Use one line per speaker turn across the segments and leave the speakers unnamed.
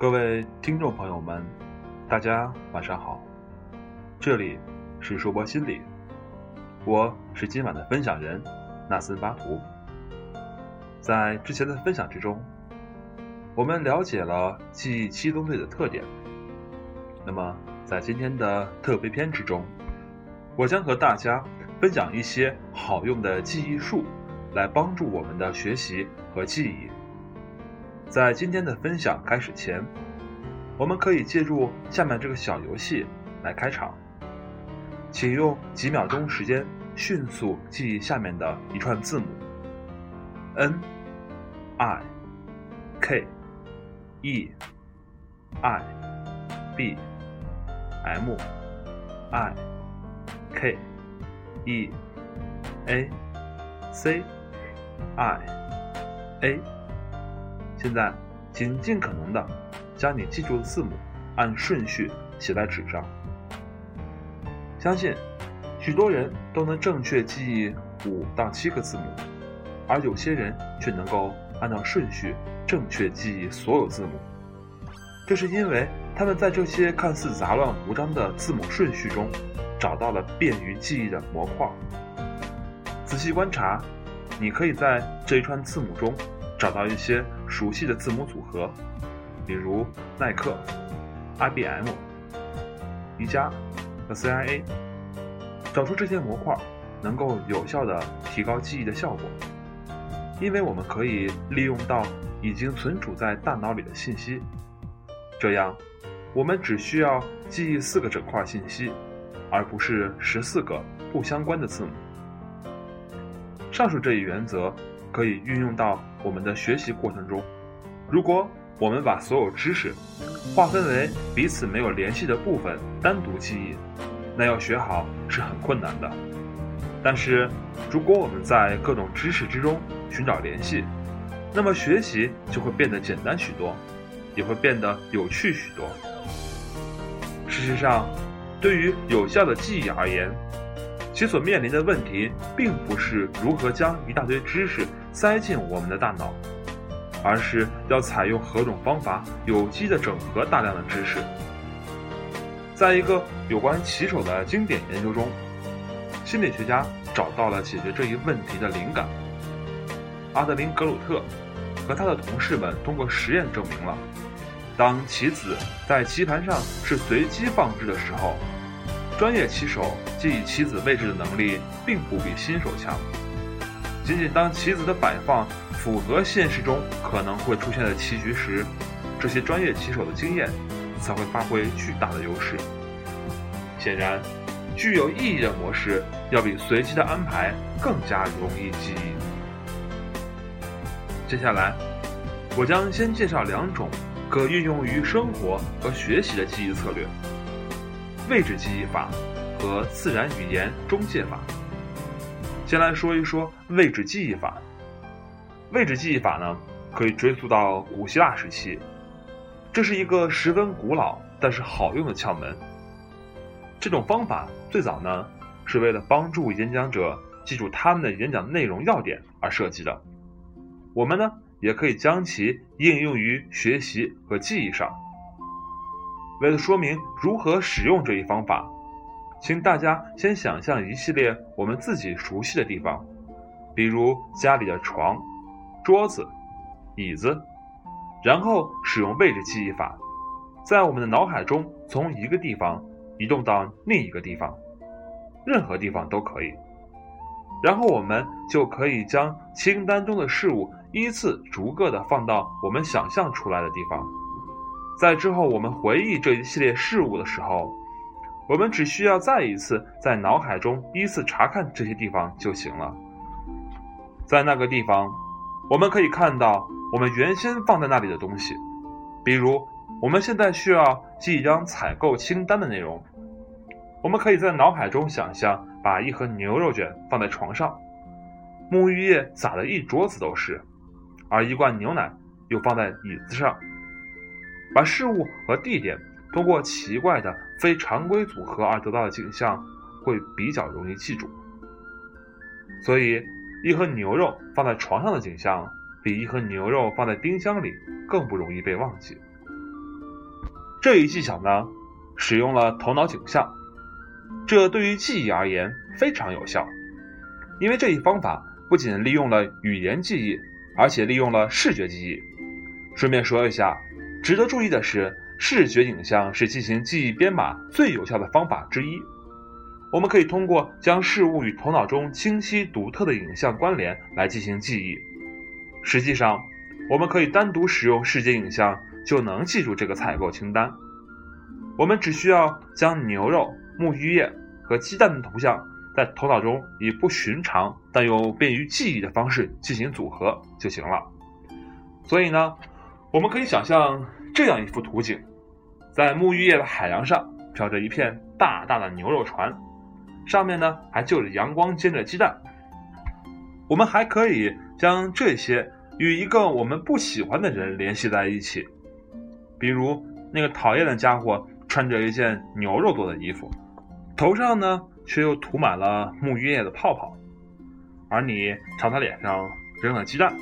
各位听众朋友们，大家晚上好，这里是说博心理，我是今晚的分享人纳森巴图。在之前的分享之中，我们了解了记忆七宗罪的特点。那么，在今天的特别篇之中，我将和大家分享一些好用的记忆术，来帮助我们的学习和记忆。在今天的分享开始前，我们可以借助下面这个小游戏来开场。请用几秒钟时间迅速记忆下面的一串字母：N、I、K、E、I、B、M、I、K、E、A、C、I、A。现在，请尽可能的将你记住的字母按顺序写在纸上。相信许多人都能正确记忆五到七个字母，而有些人却能够按照顺序正确记忆所有字母。这是因为他们在这些看似杂乱无章的字母顺序中，找到了便于记忆的模块。仔细观察，你可以在这一串字母中。找到一些熟悉的字母组合，比如耐克、IBM、宜家和 CIA，找出这些模块，能够有效的提高记忆的效果。因为我们可以利用到已经存储在大脑里的信息，这样我们只需要记忆四个整块信息，而不是十四个不相关的字母。上述这一原则。可以运用到我们的学习过程中。如果我们把所有知识划分为彼此没有联系的部分，单独记忆，那要学好是很困难的。但是，如果我们在各种知识之中寻找联系，那么学习就会变得简单许多，也会变得有趣许多。事实上，对于有效的记忆而言，其所面临的问题，并不是如何将一大堆知识塞进我们的大脑，而是要采用何种方法有机的整合大量的知识。在一个有关骑手的经典研究中，心理学家找到了解决这一问题的灵感。阿德林·格鲁特和他的同事们通过实验证明了，当棋子在棋盘上是随机放置的时候。专业棋手记忆棋子位置的能力并不比新手强，仅仅当棋子的摆放符合现实中可能会出现的棋局时，这些专业棋手的经验才会发挥巨大的优势。显然，具有意义的模式要比随机的安排更加容易记忆。接下来，我将先介绍两种可运用于生活和学习的记忆策略。位置记忆法和自然语言中介法。先来说一说位置记忆法。位置记忆法呢，可以追溯到古希腊时期，这是一个十分古老但是好用的窍门。这种方法最早呢，是为了帮助演讲者记住他们的演讲内容要点而设计的。我们呢，也可以将其应用于学习和记忆上。为了说明如何使用这一方法，请大家先想象一系列我们自己熟悉的地方，比如家里的床、桌子、椅子，然后使用位置记忆法，在我们的脑海中从一个地方移动到另一个地方，任何地方都可以。然后我们就可以将清单中的事物依次逐个的放到我们想象出来的地方。在之后，我们回忆这一系列事物的时候，我们只需要再一次在脑海中依次查看这些地方就行了。在那个地方，我们可以看到我们原先放在那里的东西，比如我们现在需要记一张采购清单的内容，我们可以在脑海中想象把一盒牛肉卷放在床上，沐浴液洒的一桌子都是，而一罐牛奶又放在椅子上。把事物和地点通过奇怪的非常规组合而得到的景象，会比较容易记住。所以，一盒牛肉放在床上的景象，比一盒牛肉放在冰箱里更不容易被忘记。这一技巧呢，使用了头脑景象，这对于记忆而言非常有效，因为这一方法不仅利用了语言记忆，而且利用了视觉记忆。顺便说一下，值得注意的是，视觉影像是进行记忆编码最有效的方法之一。我们可以通过将事物与头脑中清晰独特的影像关联来进行记忆。实际上，我们可以单独使用视觉影像。就能记住这个采购清单。我们只需要将牛肉、沐浴液和鸡蛋的图像在头脑中以不寻常但又便于记忆的方式进行组合就行了。所以呢，我们可以想象这样一幅图景：在沐浴液的海洋上飘着一片大大的牛肉船，上面呢还就着阳光煎着鸡蛋。我们还可以将这些与一个我们不喜欢的人联系在一起。比如那个讨厌的家伙穿着一件牛肉做的衣服，头上呢却又涂满了沐浴液的泡泡，而你朝他脸上扔了鸡蛋，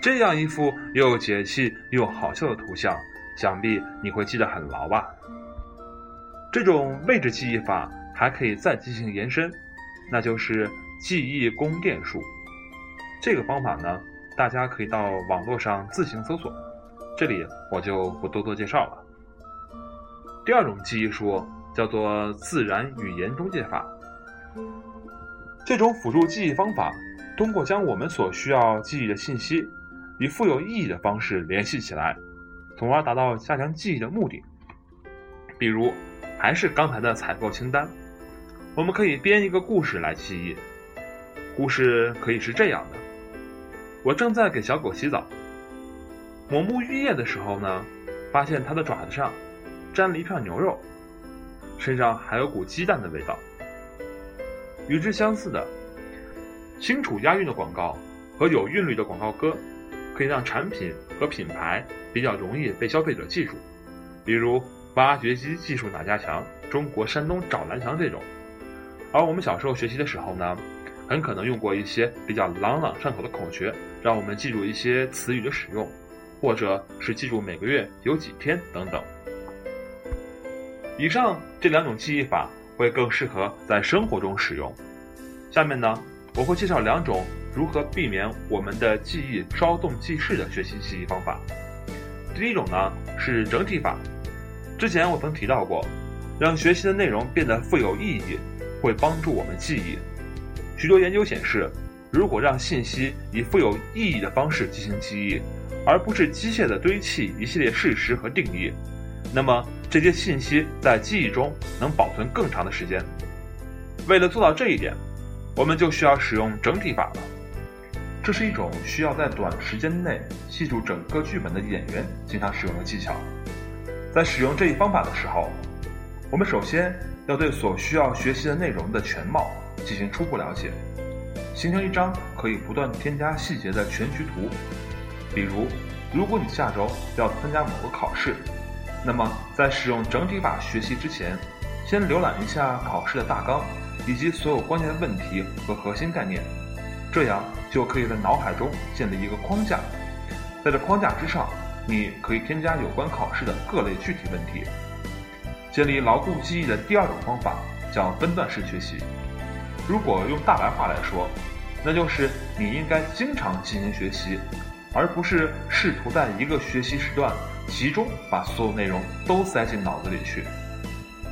这样一幅又解气又好笑的图像，想必你会记得很牢吧？这种位置记忆法还可以再进行延伸，那就是记忆宫殿术。这个方法呢，大家可以到网络上自行搜索。这里我就不多多介绍了。第二种记忆术叫做自然语言中介法。这种辅助记忆方法，通过将我们所需要记忆的信息以富有意义的方式联系起来，从而达到加强记忆的目的。比如，还是刚才的采购清单，我们可以编一个故事来记忆。故事可以是这样的：我正在给小狗洗澡。抹沐浴液的时候呢，发现它的爪子上沾了一片牛肉，身上还有股鸡蛋的味道。与之相似的，清楚押韵的广告和有韵律的广告歌，可以让产品和品牌比较容易被消费者记住。比如挖掘机技术哪家强？中国山东找蓝翔这种。而我们小时候学习的时候呢，很可能用过一些比较朗朗上口的口诀，让我们记住一些词语的使用。或者是记住每个月有几天等等。以上这两种记忆法会更适合在生活中使用。下面呢，我会介绍两种如何避免我们的记忆稍纵即逝的学习记忆方法。第一种呢是整体法。之前我曾提到过，让学习的内容变得富有意义，会帮助我们记忆。许多研究显示，如果让信息以富有意义的方式进行记忆，而不是机械的堆砌一系列事实和定义，那么这些信息在记忆中能保存更长的时间。为了做到这一点，我们就需要使用整体法了。这是一种需要在短时间内记住整个剧本的演员经常使用的技巧。在使用这一方法的时候，我们首先要对所需要学习的内容的全貌进行初步了解，形成一张可以不断添加细节的全局图。比如，如果你下周要参加某个考试，那么在使用整体法学习之前，先浏览一下考试的大纲以及所有关键的问题和核心概念，这样就可以在脑海中建立一个框架。在这框架之上，你可以添加有关考试的各类具体问题。建立牢固记忆的第二种方法叫分段式学习。如果用大白话来说，那就是你应该经常进行学习。而不是试图在一个学习时段集中把所有内容都塞进脑子里去。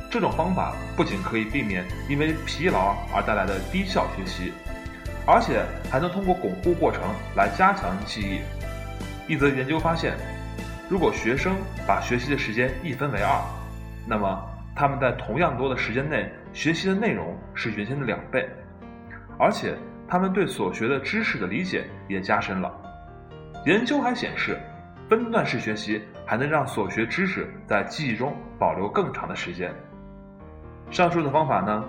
这种方法不仅可以避免因为疲劳而带来的低效学习，而且还能通过巩固过程来加强记忆。一则研究发现，如果学生把学习的时间一分为二，那么他们在同样多的时间内学习的内容是原先的两倍，而且他们对所学的知识的理解也加深了。研究还显示，分段式学习还能让所学知识在记忆中保留更长的时间。上述的方法呢，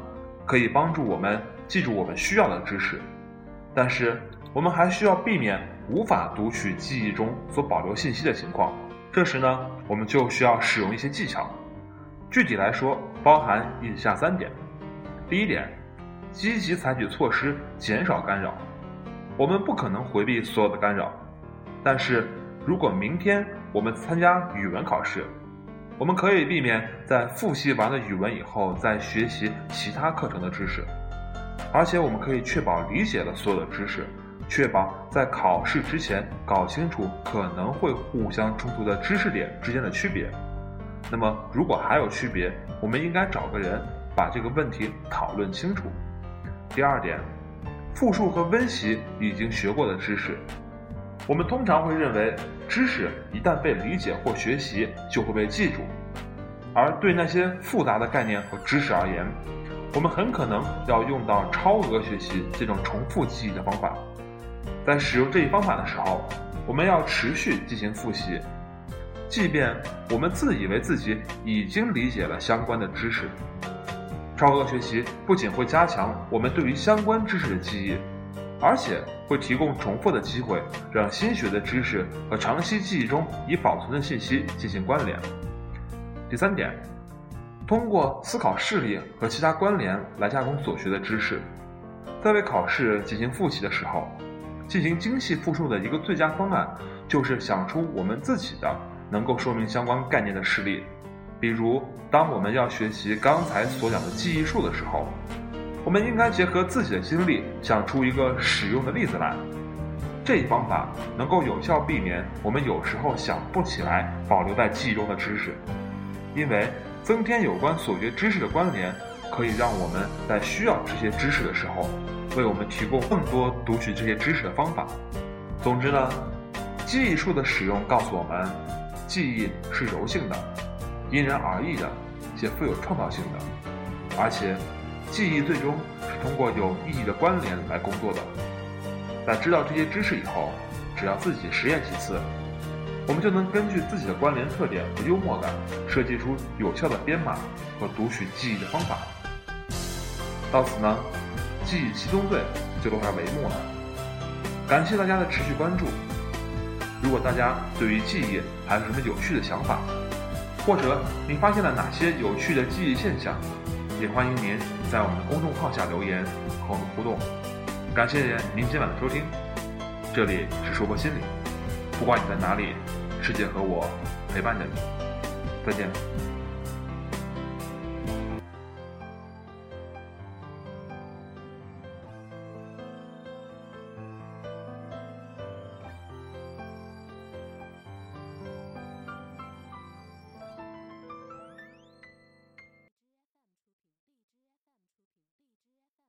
可以帮助我们记住我们需要的知识，但是我们还需要避免无法读取记忆中所保留信息的情况。这时呢，我们就需要使用一些技巧。具体来说，包含以下三点：第一点，积极采取措施减少干扰。我们不可能回避所有的干扰。但是，如果明天我们参加语文考试，我们可以避免在复习完了语文以后再学习其他课程的知识，而且我们可以确保理解了所有的知识，确保在考试之前搞清楚可能会互相冲突的知识点之间的区别。那么，如果还有区别，我们应该找个人把这个问题讨论清楚。第二点，复述和温习已经学过的知识。我们通常会认为，知识一旦被理解或学习，就会被记住。而对那些复杂的概念和知识而言，我们很可能要用到超额学习这种重复记忆的方法。在使用这一方法的时候，我们要持续进行复习，即便我们自以为自己已经理解了相关的知识。超额学习不仅会加强我们对于相关知识的记忆。而且会提供重复的机会，让新学的知识和长期记忆中已保存的信息进行关联。第三点，通过思考事例和其他关联来加工所学的知识。在为考试进行复习的时候，进行精细复述的一个最佳方案，就是想出我们自己的能够说明相关概念的事例。比如，当我们要学习刚才所讲的记忆术的时候。我们应该结合自己的经历，想出一个使用的例子来。这一方法能够有效避免我们有时候想不起来保留在记忆中的知识，因为增添有关所学知识的关联，可以让我们在需要这些知识的时候，为我们提供更多读取这些知识的方法。总之呢，记忆术的使用告诉我们，记忆是柔性的、因人而异的，且富有创造性的，而且。记忆最终是通过有意义的关联来工作的。在知道这些知识以后，只要自己实验几次，我们就能根据自己的关联特点和幽默感，设计出有效的编码和读取记忆的方法。到此呢，记忆七宗罪就落下帷幕了。感谢大家的持续关注。如果大家对于记忆还有什么有趣的想法，或者你发现了哪些有趣的记忆现象？也欢迎您在我们的公众号下留言和我们互动。感谢您今晚的收听，这里是说博心理，不管你在哪里，世界和我陪伴着你。再见。